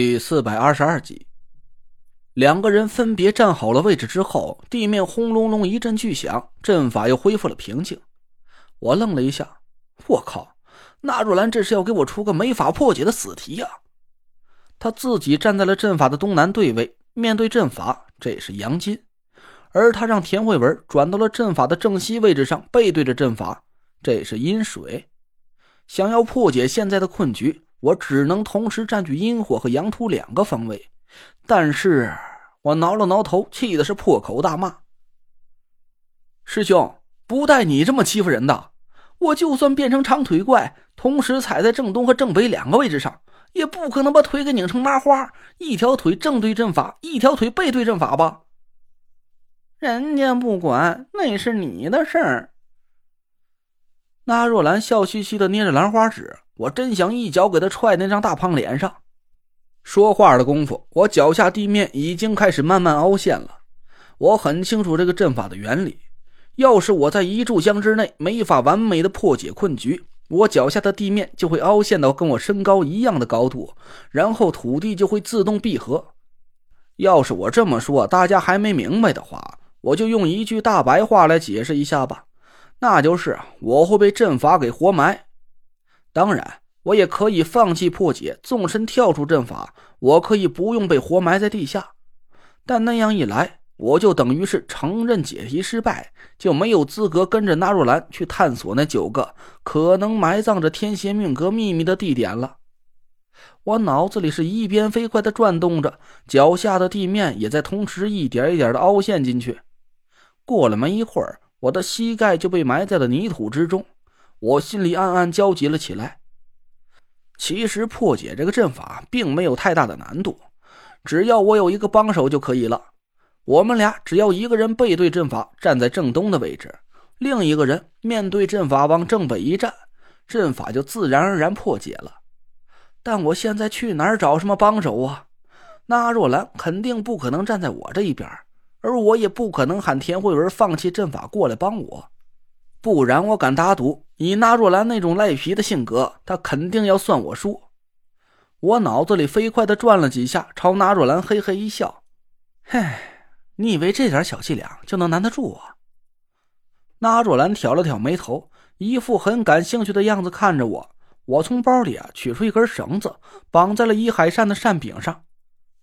第四百二十二集，两个人分别站好了位置之后，地面轰隆隆一阵巨响，阵法又恢复了平静。我愣了一下，我靠，纳若兰这是要给我出个没法破解的死题呀！他自己站在了阵法的东南对位，面对阵法，这是阳金；而他让田慧文转到了阵法的正西位置上，背对着阵法，这是阴水。想要破解现在的困局。我只能同时占据阴火和阳土两个方位，但是我挠了挠头，气的是破口大骂：“师兄，不带你这么欺负人的！我就算变成长腿怪，同时踩在正东和正北两个位置上，也不可能把腿给拧成麻花，一条腿正对阵法，一条腿背对阵法吧？人家不管，那是你的事儿。”那若兰笑嘻嘻的捏着兰花指。我真想一脚给他踹那张大胖脸上。说话的功夫，我脚下地面已经开始慢慢凹陷了。我很清楚这个阵法的原理，要是我在一炷香之内没法完美的破解困局，我脚下的地面就会凹陷到跟我身高一样的高度，然后土地就会自动闭合。要是我这么说大家还没明白的话，我就用一句大白话来解释一下吧，那就是我会被阵法给活埋。当然，我也可以放弃破解，纵身跳出阵法。我可以不用被活埋在地下，但那样一来，我就等于是承认解题失败，就没有资格跟着纳若兰去探索那九个可能埋葬着天邪命格秘密的地点了。我脑子里是一边飞快的转动着，脚下的地面也在同时一点一点的凹陷进去。过了没一会儿，我的膝盖就被埋在了泥土之中。我心里暗暗焦急了起来。其实破解这个阵法并没有太大的难度，只要我有一个帮手就可以了。我们俩只要一个人背对阵法站在正东的位置，另一个人面对阵法往正北一站，阵法就自然而然破解了。但我现在去哪儿找什么帮手啊？那若兰肯定不可能站在我这一边，而我也不可能喊田慧文放弃阵法过来帮我。不然，我敢打赌，以那若兰那种赖皮的性格，他肯定要算我输。我脑子里飞快的转了几下，朝那若兰嘿嘿一笑：“嘿，你以为这点小伎俩就能难得住我？”那若兰挑了挑眉头，一副很感兴趣的样子看着我。我从包里啊取出一根绳子，绑在了伊海善的扇柄上。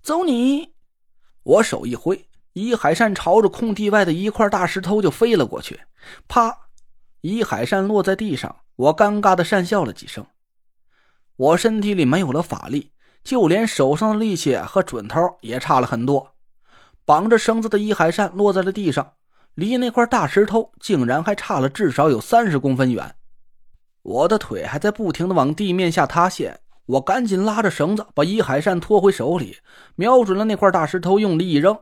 走你！我手一挥，伊海善朝着空地外的一块大石头就飞了过去，啪！伊海善落在地上，我尴尬的讪笑了几声。我身体里没有了法力，就连手上的力气和准头也差了很多。绑着绳子的伊海善落在了地上，离那块大石头竟然还差了至少有三十公分远。我的腿还在不停的往地面下塌陷，我赶紧拉着绳子把伊海善拖回手里，瞄准了那块大石头，用力一扔。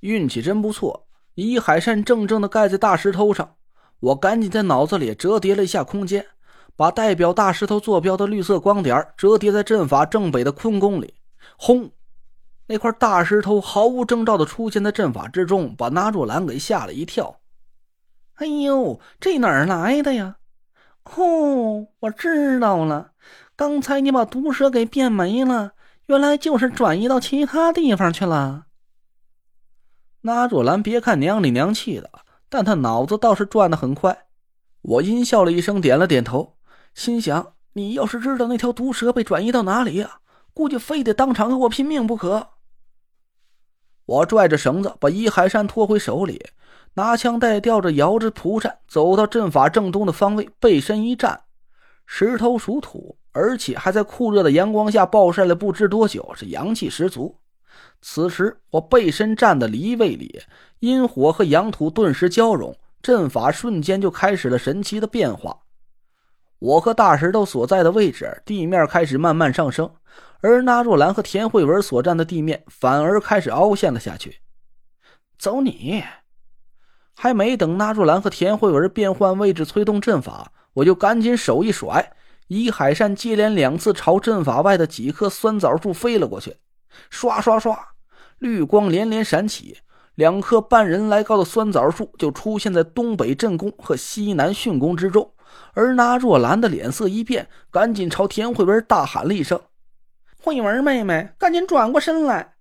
运气真不错，伊海善正正的盖在大石头上。我赶紧在脑子里折叠了一下空间，把代表大石头坐标的绿色光点折叠在阵法正北的坤宫里。轰！那块大石头毫无征兆的出现在阵法之中，把那若兰给吓了一跳。哎呦，这哪儿来的呀？哦，我知道了，刚才你把毒蛇给变没了，原来就是转移到其他地方去了。那若兰，别看娘里娘气的。但他脑子倒是转得很快，我阴笑了一声，点了点头，心想：你要是知道那条毒蛇被转移到哪里呀，估计非得当场和我拼命不可。我拽着绳子把伊海山拖回手里，拿枪带吊着摇着蒲扇，走到阵法正东的方位，背身一站，石头属土，而且还在酷热的阳光下暴晒了不知多久，是阳气十足。此时我背身站的离位里，阴火和阳土顿时交融，阵法瞬间就开始了神奇的变化。我和大石头所在的位置，地面开始慢慢上升，而那若兰和田慧文所站的地面反而开始凹陷了下去。走你！还没等那若兰和田慧文变换位置催动阵法，我就赶紧手一甩，以海扇接连两次朝阵法外的几棵酸枣树飞了过去。刷刷刷，绿光连连闪起，两棵半人来高的酸枣树就出现在东北镇宫和西南巽宫之中。而那若兰的脸色一变，赶紧朝田慧文大喊了一声：“慧文妹妹，赶紧转过身来！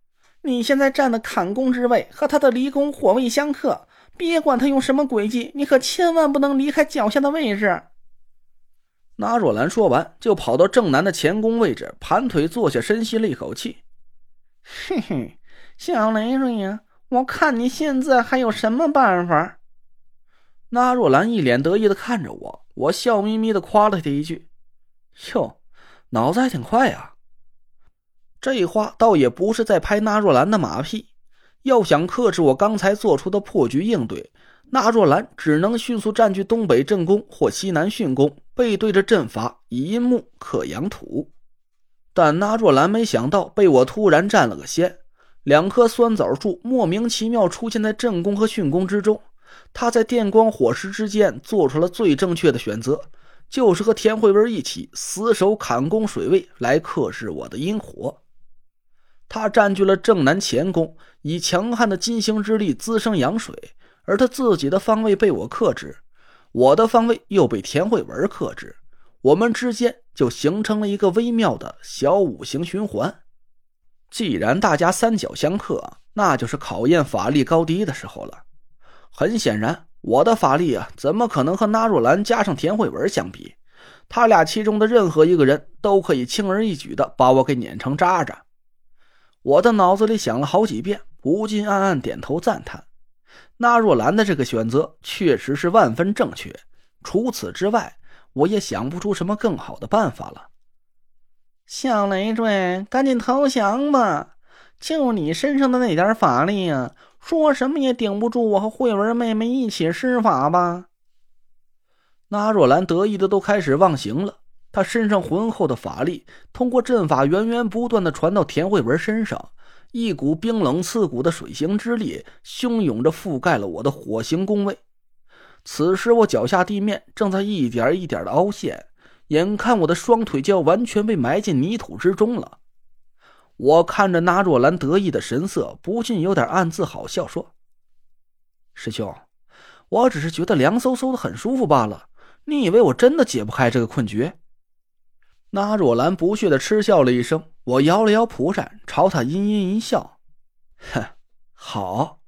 你现在站的坎宫之位和他的离宫火位相克，别管他用什么诡计，你可千万不能离开脚下的位置。那若兰说完，就跑到正南的前宫位置，盘腿坐下，深吸了一口气。嘿嘿，小雷瑞呀，我看你现在还有什么办法？那若兰一脸得意的看着我，我笑眯眯的夸了他一句：“哟，脑子还挺快呀。”这话倒也不是在拍纳若兰的马屁。要想克制我刚才做出的破局应对，纳若兰只能迅速占据东北正宫或西南巽宫，背对着阵法，以阴木克阳土。但纳若兰没想到被我突然占了个先，两棵酸枣树莫名其妙出现在正宫和巽宫之中。他在电光火石之间做出了最正确的选择，就是和田慧文一起死守坎宫水位来克制我的阴火。他占据了正南乾宫，以强悍的金星之力滋生阳水，而他自己的方位被我克制，我的方位又被田慧文克制，我们之间就形成了一个微妙的小五行循环。既然大家三角相克，那就是考验法力高低的时候了。很显然，我的法力啊，怎么可能和纳若兰加上田慧文相比？他俩其中的任何一个人都可以轻而易举的把我给碾成渣渣。我的脑子里想了好几遍，不禁暗暗点头赞叹：纳若兰的这个选择确实是万分正确。除此之外，我也想不出什么更好的办法了。小累赘，赶紧投降吧！就你身上的那点法力呀，说什么也顶不住我和慧文妹妹一起施法吧？那若兰得意的都开始忘形了。她身上浑厚的法力通过阵法源源不断的传到田慧文身上，一股冰冷刺骨的水行之力汹涌着覆盖了我的火星宫位。此时我脚下地面正在一点一点的凹陷，眼看我的双腿就要完全被埋进泥土之中了。我看着那若兰得意的神色，不禁有点暗自好笑，说：“师兄，我只是觉得凉飕飕的很舒服罢了，你以为我真的解不开这个困局？”那若兰不屑的嗤笑了一声，我摇了摇蒲扇，朝他阴阴一笑：“哼，好，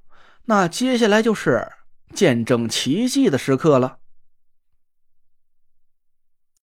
那接下来就是见证奇迹的时刻了。”